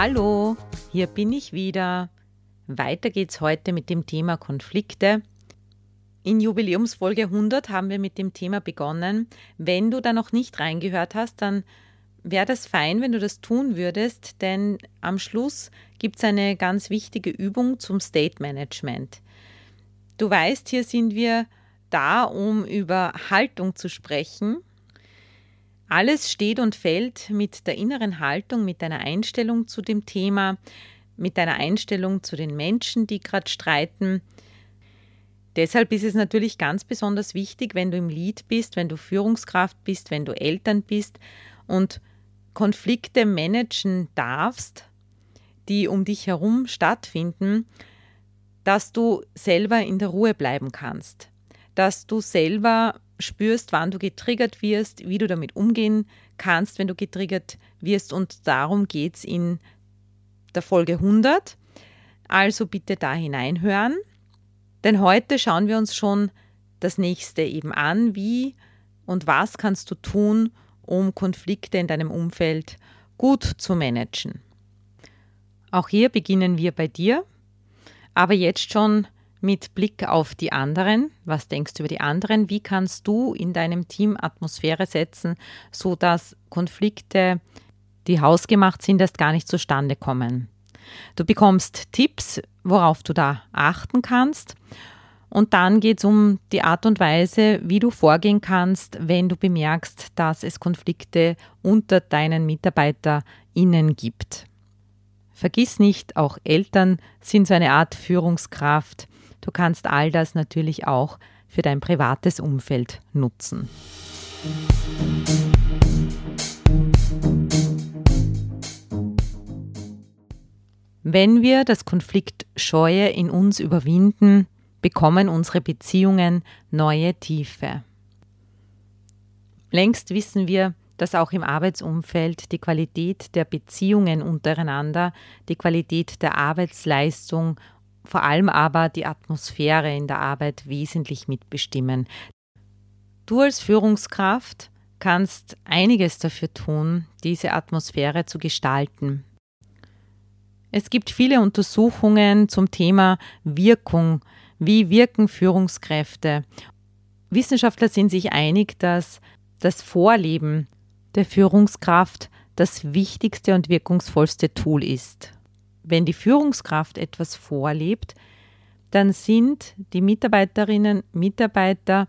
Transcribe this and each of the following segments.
Hallo, hier bin ich wieder. Weiter geht's heute mit dem Thema Konflikte in Jubiläumsfolge 100 haben wir mit dem Thema begonnen. Wenn du da noch nicht reingehört hast, dann wäre das fein, wenn du das tun würdest, denn am Schluss gibt es eine ganz wichtige Übung zum State Management. Du weißt, hier sind wir da, um über Haltung zu sprechen. Alles steht und fällt mit der inneren Haltung, mit deiner Einstellung zu dem Thema, mit deiner Einstellung zu den Menschen, die gerade streiten, Deshalb ist es natürlich ganz besonders wichtig, wenn du im Lied bist, wenn du Führungskraft bist, wenn du Eltern bist und Konflikte managen darfst, die um dich herum stattfinden, dass du selber in der Ruhe bleiben kannst, dass du selber spürst, wann du getriggert wirst, wie du damit umgehen kannst, wenn du getriggert wirst. Und darum geht es in der Folge 100. Also bitte da hineinhören. Denn heute schauen wir uns schon das nächste eben an, wie und was kannst du tun, um Konflikte in deinem Umfeld gut zu managen. Auch hier beginnen wir bei dir, aber jetzt schon mit Blick auf die anderen. Was denkst du über die anderen? Wie kannst du in deinem Team Atmosphäre setzen, sodass Konflikte, die hausgemacht sind, erst gar nicht zustande kommen? Du bekommst Tipps, worauf du da achten kannst. Und dann geht es um die Art und Weise, wie du vorgehen kannst, wenn du bemerkst, dass es Konflikte unter deinen MitarbeiterInnen gibt. Vergiss nicht, auch Eltern sind so eine Art Führungskraft. Du kannst all das natürlich auch für dein privates Umfeld nutzen. Wenn wir das Konfliktscheue in uns überwinden, bekommen unsere Beziehungen neue Tiefe. Längst wissen wir, dass auch im Arbeitsumfeld die Qualität der Beziehungen untereinander, die Qualität der Arbeitsleistung, vor allem aber die Atmosphäre in der Arbeit wesentlich mitbestimmen. Du als Führungskraft kannst einiges dafür tun, diese Atmosphäre zu gestalten. Es gibt viele Untersuchungen zum Thema Wirkung. Wie wirken Führungskräfte? Wissenschaftler sind sich einig, dass das Vorleben der Führungskraft das wichtigste und wirkungsvollste Tool ist. Wenn die Führungskraft etwas vorlebt, dann sind die Mitarbeiterinnen Mitarbeiter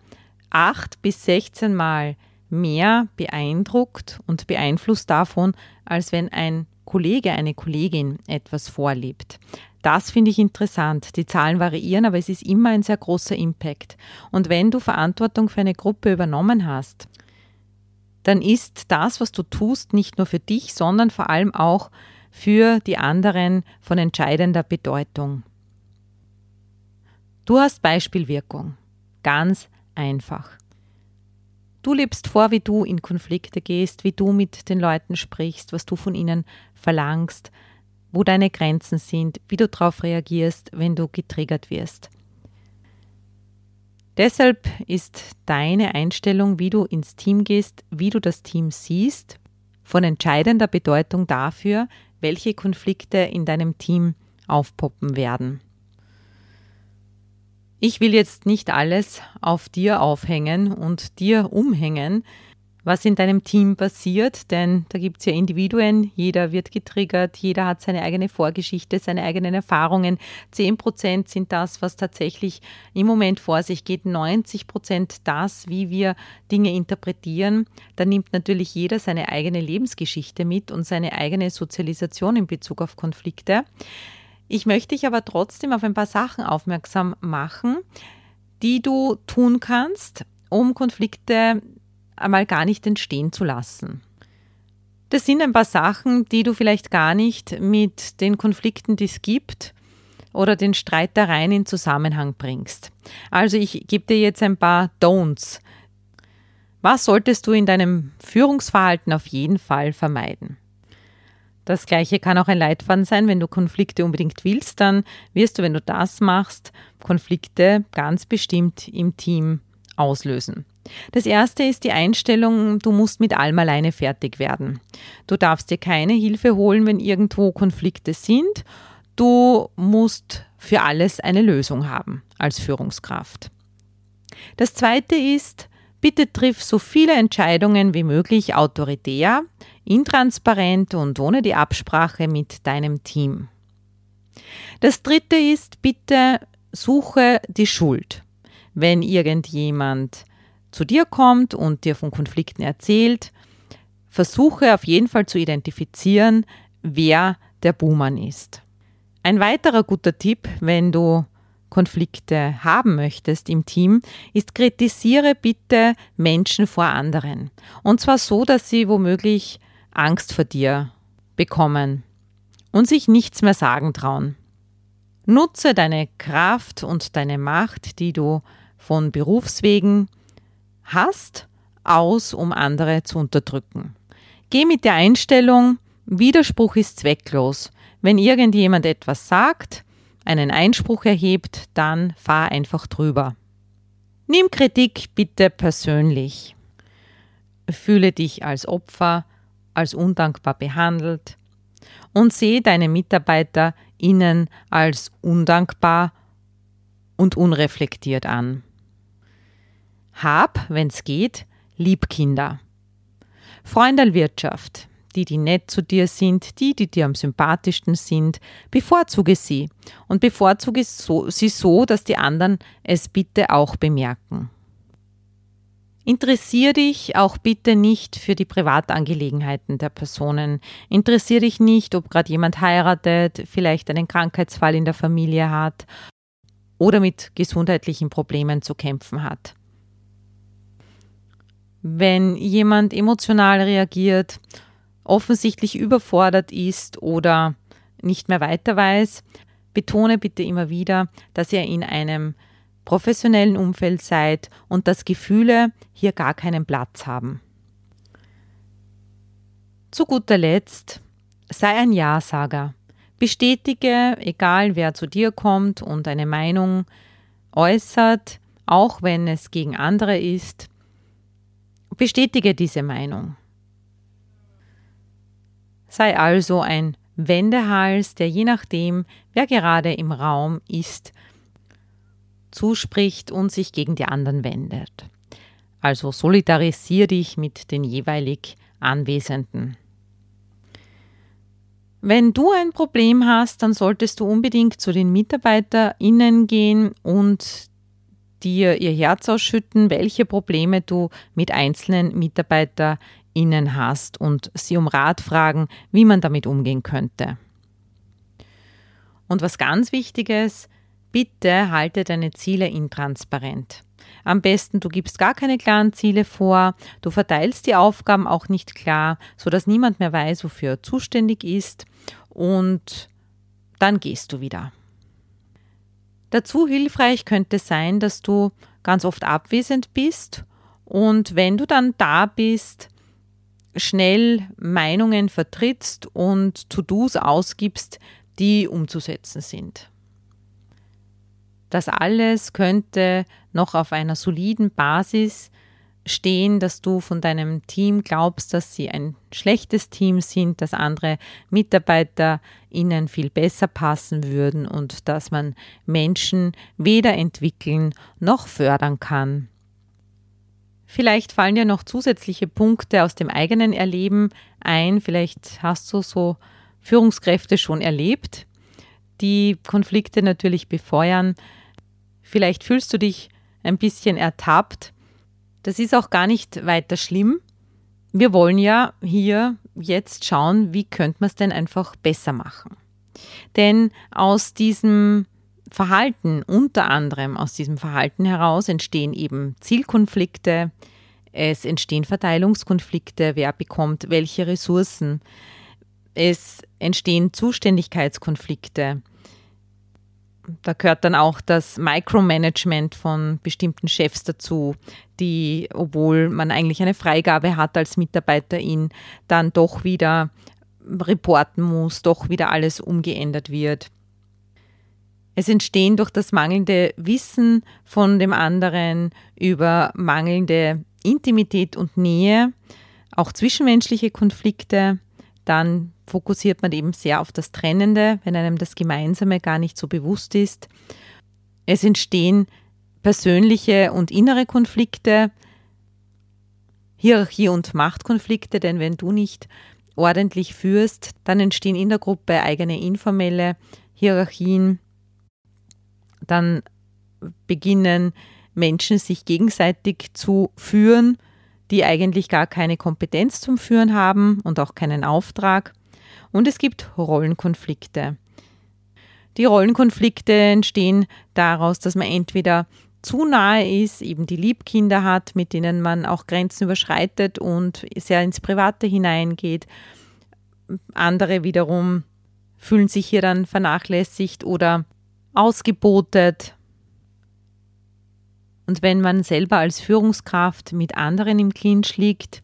acht bis 16 Mal mehr beeindruckt und beeinflusst davon, als wenn ein Kollege, eine Kollegin etwas vorlebt. Das finde ich interessant. Die Zahlen variieren, aber es ist immer ein sehr großer Impact. Und wenn du Verantwortung für eine Gruppe übernommen hast, dann ist das, was du tust, nicht nur für dich, sondern vor allem auch für die anderen von entscheidender Bedeutung. Du hast Beispielwirkung. Ganz einfach. Du lebst vor, wie du in Konflikte gehst, wie du mit den Leuten sprichst, was du von ihnen verlangst, wo deine Grenzen sind, wie du darauf reagierst, wenn du getriggert wirst. Deshalb ist deine Einstellung, wie du ins Team gehst, wie du das Team siehst, von entscheidender Bedeutung dafür, welche Konflikte in deinem Team aufpoppen werden. Ich will jetzt nicht alles auf dir aufhängen und dir umhängen, was in deinem Team passiert, denn da gibt es ja Individuen, jeder wird getriggert, jeder hat seine eigene Vorgeschichte, seine eigenen Erfahrungen. Zehn Prozent sind das, was tatsächlich im Moment vor sich geht, 90 Prozent das, wie wir Dinge interpretieren. Da nimmt natürlich jeder seine eigene Lebensgeschichte mit und seine eigene Sozialisation in Bezug auf Konflikte. Ich möchte dich aber trotzdem auf ein paar Sachen aufmerksam machen, die du tun kannst, um Konflikte einmal gar nicht entstehen zu lassen. Das sind ein paar Sachen, die du vielleicht gar nicht mit den Konflikten, die es gibt, oder den Streitereien in Zusammenhang bringst. Also ich gebe dir jetzt ein paar Don'ts. Was solltest du in deinem Führungsverhalten auf jeden Fall vermeiden? Das gleiche kann auch ein Leitfaden sein, wenn du Konflikte unbedingt willst, dann wirst du, wenn du das machst, Konflikte ganz bestimmt im Team auslösen. Das erste ist die Einstellung, du musst mit allem alleine fertig werden. Du darfst dir keine Hilfe holen, wenn irgendwo Konflikte sind. Du musst für alles eine Lösung haben als Führungskraft. Das zweite ist, bitte triff so viele Entscheidungen wie möglich autoritär, intransparent und ohne die Absprache mit deinem Team. Das dritte ist, bitte suche die Schuld. Wenn irgendjemand zu dir kommt und dir von Konflikten erzählt, versuche auf jeden Fall zu identifizieren, wer der Buhmann ist. Ein weiterer guter Tipp, wenn du Konflikte haben möchtest im Team, ist kritisiere bitte Menschen vor anderen. Und zwar so, dass sie womöglich Angst vor dir bekommen und sich nichts mehr sagen trauen. Nutze deine Kraft und deine Macht, die du von Berufswegen hast, aus, um andere zu unterdrücken. Geh mit der Einstellung, Widerspruch ist zwecklos. Wenn irgendjemand etwas sagt, einen Einspruch erhebt, dann fahr einfach drüber. Nimm Kritik bitte persönlich. Fühle dich als Opfer, als undankbar behandelt und sehe deine Mitarbeiter innen als undankbar und unreflektiert an. Hab, wenn's geht, lieb Kinder. Freundelwirtschaft. Die, die nett zu dir sind, die, die dir am sympathischsten sind, bevorzuge sie und bevorzuge sie so, dass die anderen es bitte auch bemerken. Interessier dich auch bitte nicht für die Privatangelegenheiten der Personen. Interessier dich nicht, ob gerade jemand heiratet, vielleicht einen Krankheitsfall in der Familie hat oder mit gesundheitlichen Problemen zu kämpfen hat. Wenn jemand emotional reagiert, offensichtlich überfordert ist oder nicht mehr weiter weiß, betone bitte immer wieder, dass ihr in einem professionellen Umfeld seid und dass Gefühle hier gar keinen Platz haben. Zu guter Letzt, sei ein Ja-Sager. Bestätige, egal wer zu dir kommt und eine Meinung äußert, auch wenn es gegen andere ist, Bestätige diese Meinung. Sei also ein Wendehals, der je nachdem, wer gerade im Raum ist, zuspricht und sich gegen die anderen wendet. Also solidarisier dich mit den jeweilig Anwesenden. Wenn du ein Problem hast, dann solltest du unbedingt zu den MitarbeiterInnen gehen und dir ihr Herz ausschütten, welche Probleme du mit einzelnen MitarbeiterInnen hast und sie um Rat fragen, wie man damit umgehen könnte. Und was ganz Wichtiges, bitte halte deine Ziele intransparent. Am besten, du gibst gar keine klaren Ziele vor, du verteilst die Aufgaben auch nicht klar, sodass niemand mehr weiß, wofür er zuständig ist und dann gehst du wieder. Dazu hilfreich könnte sein, dass du ganz oft abwesend bist und wenn du dann da bist, schnell Meinungen vertrittst und To-Dos ausgibst, die umzusetzen sind. Das alles könnte noch auf einer soliden Basis stehen, dass du von deinem Team glaubst, dass sie ein schlechtes Team sind, dass andere Mitarbeiter ihnen viel besser passen würden und dass man Menschen weder entwickeln noch fördern kann. Vielleicht fallen dir noch zusätzliche Punkte aus dem eigenen Erleben ein. Vielleicht hast du so Führungskräfte schon erlebt, die Konflikte natürlich befeuern. Vielleicht fühlst du dich ein bisschen ertappt das ist auch gar nicht weiter schlimm. Wir wollen ja hier jetzt schauen, wie könnte man es denn einfach besser machen. Denn aus diesem Verhalten, unter anderem aus diesem Verhalten heraus, entstehen eben Zielkonflikte, Es entstehen Verteilungskonflikte, wer bekommt welche Ressourcen. Es entstehen Zuständigkeitskonflikte. Da gehört dann auch das Micromanagement von bestimmten Chefs dazu, die, obwohl man eigentlich eine Freigabe hat als Mitarbeiterin, dann doch wieder reporten muss, doch wieder alles umgeändert wird. Es entstehen durch das mangelnde Wissen von dem anderen über mangelnde Intimität und Nähe, auch zwischenmenschliche Konflikte. Dann fokussiert man eben sehr auf das Trennende, wenn einem das Gemeinsame gar nicht so bewusst ist. Es entstehen persönliche und innere Konflikte, Hierarchie- und Machtkonflikte, denn wenn du nicht ordentlich führst, dann entstehen in der Gruppe eigene informelle Hierarchien, dann beginnen Menschen sich gegenseitig zu führen, die eigentlich gar keine Kompetenz zum Führen haben und auch keinen Auftrag. Und es gibt Rollenkonflikte. Die Rollenkonflikte entstehen daraus, dass man entweder zu nahe ist, eben die Liebkinder hat, mit denen man auch Grenzen überschreitet und sehr ins Private hineingeht. Andere wiederum fühlen sich hier dann vernachlässigt oder ausgebotet. Und wenn man selber als Führungskraft mit anderen im Clinch liegt,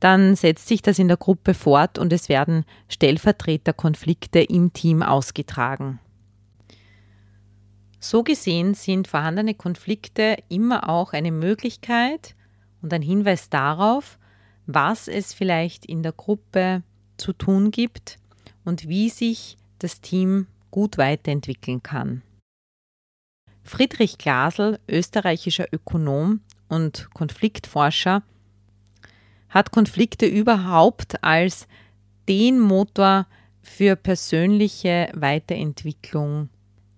dann setzt sich das in der Gruppe fort und es werden Stellvertreterkonflikte im Team ausgetragen. So gesehen sind vorhandene Konflikte immer auch eine Möglichkeit und ein Hinweis darauf, was es vielleicht in der Gruppe zu tun gibt und wie sich das Team gut weiterentwickeln kann. Friedrich Glasl, österreichischer Ökonom und Konfliktforscher, hat Konflikte überhaupt als den Motor für persönliche Weiterentwicklung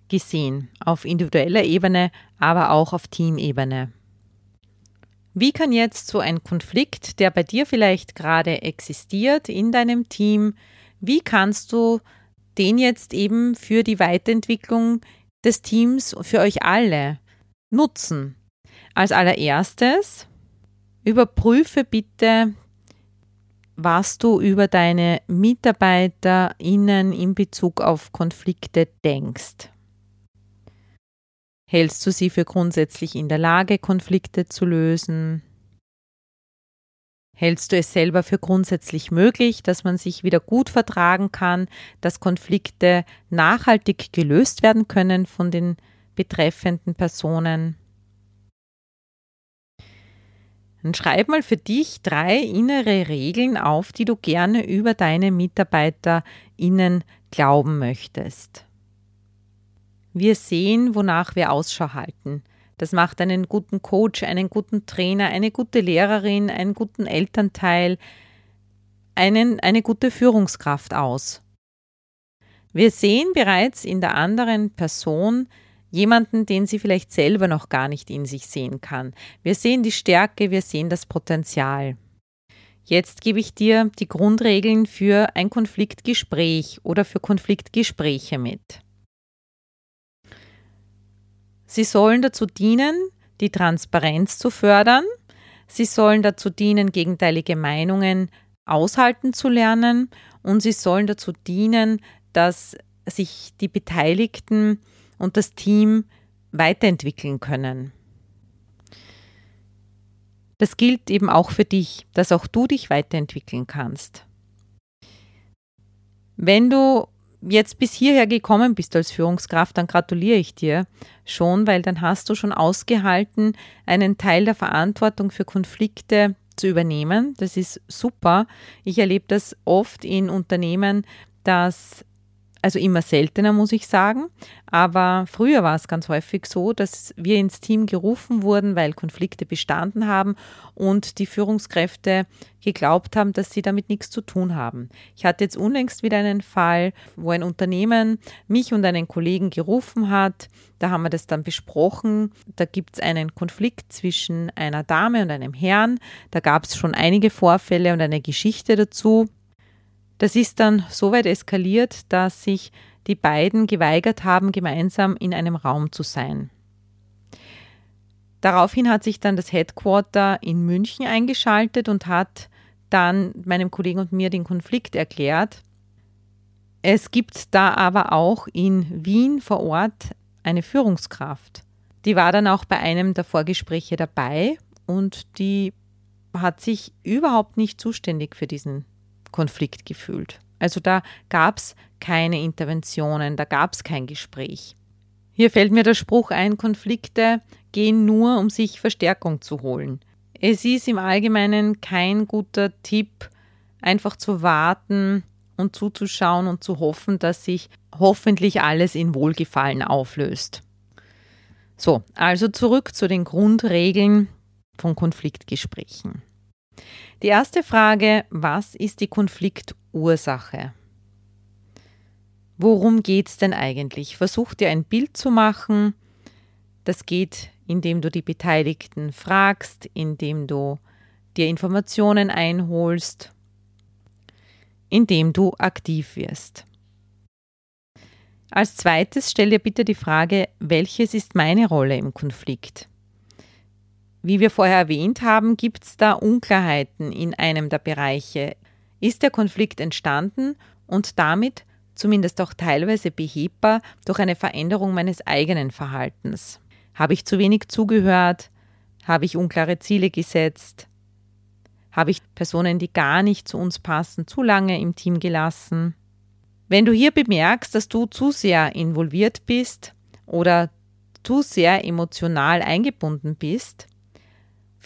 gesehen, auf individueller Ebene, aber auch auf Teamebene. Wie kann jetzt so ein Konflikt, der bei dir vielleicht gerade existiert in deinem Team, wie kannst du den jetzt eben für die Weiterentwicklung des Teams, für euch alle nutzen? Als allererstes überprüfe bitte, was du über deine MitarbeiterInnen in Bezug auf Konflikte denkst. Hältst du sie für grundsätzlich in der Lage, Konflikte zu lösen? Hältst du es selber für grundsätzlich möglich, dass man sich wieder gut vertragen kann, dass Konflikte nachhaltig gelöst werden können von den betreffenden Personen? Dann schreib mal für dich drei innere Regeln auf, die du gerne über deine MitarbeiterInnen glauben möchtest. Wir sehen, wonach wir Ausschau halten. Das macht einen guten Coach, einen guten Trainer, eine gute Lehrerin, einen guten Elternteil, einen, eine gute Führungskraft aus. Wir sehen bereits in der anderen Person jemanden, den sie vielleicht selber noch gar nicht in sich sehen kann. Wir sehen die Stärke, wir sehen das Potenzial. Jetzt gebe ich dir die Grundregeln für ein Konfliktgespräch oder für Konfliktgespräche mit. Sie sollen dazu dienen, die Transparenz zu fördern. Sie sollen dazu dienen, gegenteilige Meinungen aushalten zu lernen. Und sie sollen dazu dienen, dass sich die Beteiligten und das Team weiterentwickeln können. Das gilt eben auch für dich, dass auch du dich weiterentwickeln kannst. Wenn du jetzt bis hierher gekommen bist als Führungskraft, dann gratuliere ich dir schon, weil dann hast du schon ausgehalten, einen Teil der Verantwortung für Konflikte zu übernehmen. Das ist super. Ich erlebe das oft in Unternehmen, dass also immer seltener, muss ich sagen. Aber früher war es ganz häufig so, dass wir ins Team gerufen wurden, weil Konflikte bestanden haben und die Führungskräfte geglaubt haben, dass sie damit nichts zu tun haben. Ich hatte jetzt unlängst wieder einen Fall, wo ein Unternehmen mich und einen Kollegen gerufen hat. Da haben wir das dann besprochen. Da gibt es einen Konflikt zwischen einer Dame und einem Herrn. Da gab es schon einige Vorfälle und eine Geschichte dazu. Das ist dann so weit eskaliert, dass sich die beiden geweigert haben, gemeinsam in einem Raum zu sein. Daraufhin hat sich dann das Headquarter in München eingeschaltet und hat dann meinem Kollegen und mir den Konflikt erklärt. Es gibt da aber auch in Wien vor Ort eine Führungskraft. Die war dann auch bei einem der Vorgespräche dabei und die hat sich überhaupt nicht zuständig für diesen Konflikt gefühlt. Also da gab es keine Interventionen, da gab es kein Gespräch. Hier fällt mir der Spruch ein, Konflikte gehen nur, um sich Verstärkung zu holen. Es ist im Allgemeinen kein guter Tipp, einfach zu warten und zuzuschauen und zu hoffen, dass sich hoffentlich alles in Wohlgefallen auflöst. So, also zurück zu den Grundregeln von Konfliktgesprächen. Die erste Frage, was ist die Konfliktursache? Worum geht es denn eigentlich? Versuch dir ein Bild zu machen. Das geht, indem du die Beteiligten fragst, indem du dir Informationen einholst, indem du aktiv wirst. Als zweites stell dir bitte die Frage, welches ist meine Rolle im Konflikt? Wie wir vorher erwähnt haben, gibt es da Unklarheiten in einem der Bereiche. Ist der Konflikt entstanden und damit zumindest auch teilweise behebbar durch eine Veränderung meines eigenen Verhaltens? Habe ich zu wenig zugehört? Habe ich unklare Ziele gesetzt? Habe ich Personen, die gar nicht zu uns passen, zu lange im Team gelassen? Wenn du hier bemerkst, dass du zu sehr involviert bist oder zu sehr emotional eingebunden bist,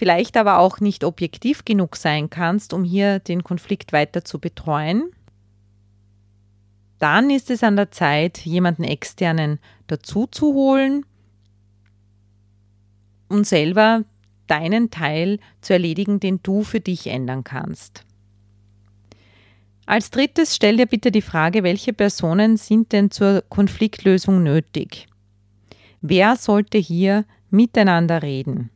vielleicht aber auch nicht objektiv genug sein kannst, um hier den Konflikt weiter zu betreuen, dann ist es an der Zeit, jemanden externen dazu zu und selber deinen Teil zu erledigen, den du für dich ändern kannst. Als drittes stell dir bitte die Frage, welche Personen sind denn zur Konfliktlösung nötig? Wer sollte hier miteinander reden?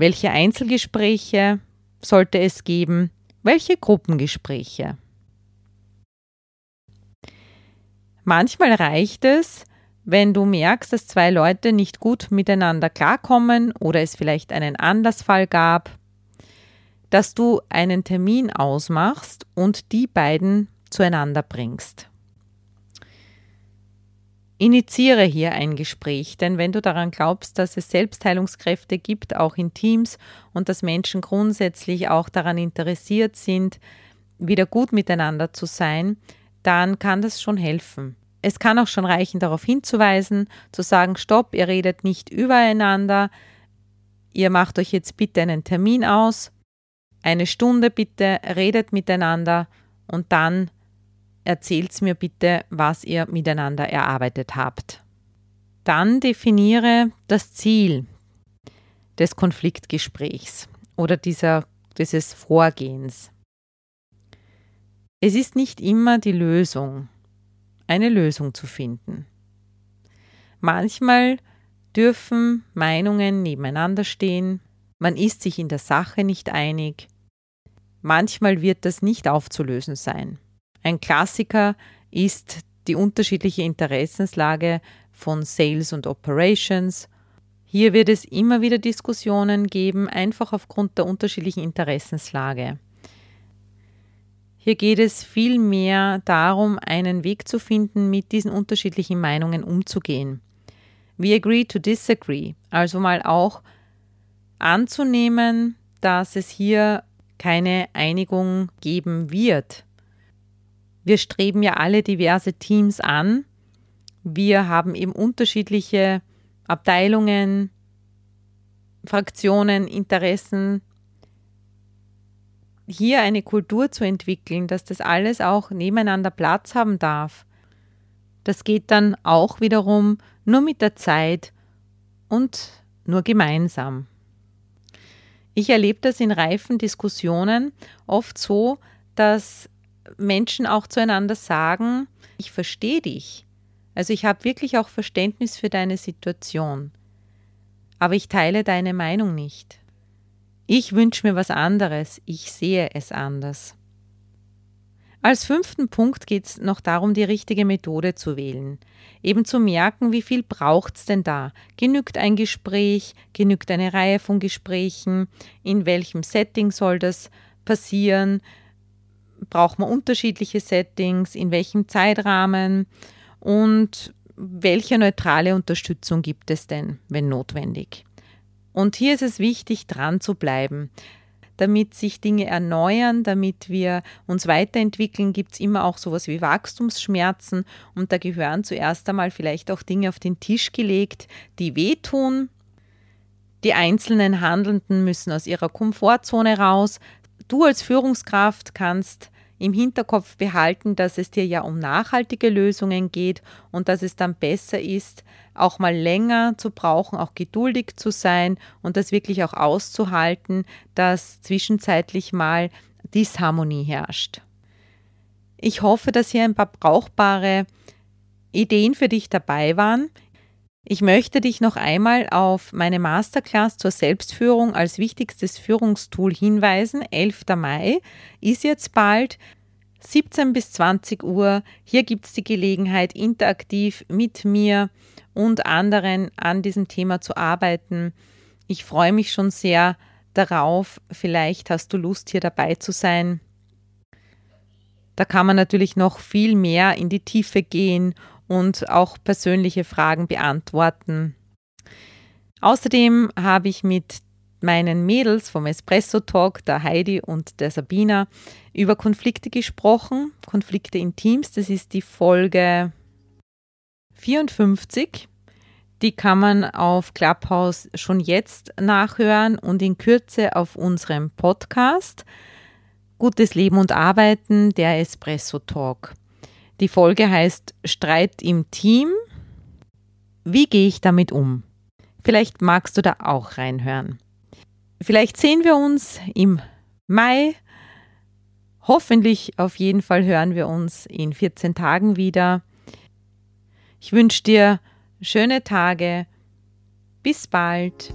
Welche Einzelgespräche sollte es geben? Welche Gruppengespräche? Manchmal reicht es, wenn du merkst, dass zwei Leute nicht gut miteinander klarkommen oder es vielleicht einen Anlassfall gab, dass du einen Termin ausmachst und die beiden zueinander bringst. Initiiere hier ein Gespräch, denn wenn du daran glaubst, dass es Selbstheilungskräfte gibt, auch in Teams, und dass Menschen grundsätzlich auch daran interessiert sind, wieder gut miteinander zu sein, dann kann das schon helfen. Es kann auch schon reichen, darauf hinzuweisen, zu sagen, stopp, ihr redet nicht übereinander, ihr macht euch jetzt bitte einen Termin aus, eine Stunde bitte, redet miteinander und dann erzählt mir bitte, was ihr miteinander erarbeitet habt. Dann definiere das Ziel des Konfliktgesprächs oder dieser, dieses Vorgehens. Es ist nicht immer die Lösung, eine Lösung zu finden. Manchmal dürfen Meinungen nebeneinander stehen, man ist sich in der Sache nicht einig, manchmal wird das nicht aufzulösen sein. Ein Klassiker ist die unterschiedliche Interessenslage von Sales und Operations. Hier wird es immer wieder Diskussionen geben, einfach aufgrund der unterschiedlichen Interessenslage. Hier geht es vielmehr darum, einen Weg zu finden, mit diesen unterschiedlichen Meinungen umzugehen. We agree to disagree, also mal auch anzunehmen, dass es hier keine Einigung geben wird. Wir streben ja alle diverse Teams an. Wir haben eben unterschiedliche Abteilungen, Fraktionen, Interessen. Hier eine Kultur zu entwickeln, dass das alles auch nebeneinander Platz haben darf, das geht dann auch wiederum nur mit der Zeit und nur gemeinsam. Ich erlebe das in reifen Diskussionen oft so, dass Menschen auch zueinander sagen, ich verstehe dich. Also ich habe wirklich auch Verständnis für deine Situation. Aber ich teile deine Meinung nicht. Ich wünsche mir was anderes, ich sehe es anders. Als fünften Punkt geht es noch darum, die richtige Methode zu wählen. Eben zu merken, wie viel braucht es denn da? Genügt ein Gespräch? Genügt eine Reihe von Gesprächen? In welchem Setting soll das passieren? Braucht man unterschiedliche Settings? In welchem Zeitrahmen? Und welche neutrale Unterstützung gibt es denn, wenn notwendig? Und hier ist es wichtig, dran zu bleiben damit sich Dinge erneuern, damit wir uns weiterentwickeln, gibt es immer auch sowas wie Wachstumsschmerzen und da gehören zuerst einmal vielleicht auch Dinge auf den Tisch gelegt, die wehtun. Die einzelnen Handelnden müssen aus ihrer Komfortzone raus. Du als Führungskraft kannst im Hinterkopf behalten, dass es dir ja um nachhaltige Lösungen geht und dass es dann besser ist, auch mal länger zu brauchen, auch geduldig zu sein und das wirklich auch auszuhalten, dass zwischenzeitlich mal Disharmonie herrscht. Ich hoffe, dass hier ein paar brauchbare Ideen für dich dabei waren. Ich möchte dich noch einmal auf meine Masterclass zur Selbstführung als wichtigstes Führungstool hinweisen. 11. Mai ist jetzt bald. 17 bis 20 Uhr. Hier gibt es die Gelegenheit, interaktiv mit mir und anderen an diesem Thema zu arbeiten. Ich freue mich schon sehr darauf. Vielleicht hast du Lust, hier dabei zu sein. Da kann man natürlich noch viel mehr in die Tiefe gehen und auch persönliche Fragen beantworten. Außerdem habe ich mit meinen Mädels vom Espresso Talk, der Heidi und der Sabina, über Konflikte gesprochen. Konflikte in Teams, das ist die Folge 54. Die kann man auf Clubhouse schon jetzt nachhören und in Kürze auf unserem Podcast Gutes Leben und Arbeiten, der Espresso Talk. Die Folge heißt Streit im Team. Wie gehe ich damit um? Vielleicht magst du da auch reinhören. Vielleicht sehen wir uns im Mai. Hoffentlich auf jeden Fall hören wir uns in 14 Tagen wieder. Ich wünsche dir schöne Tage. Bis bald.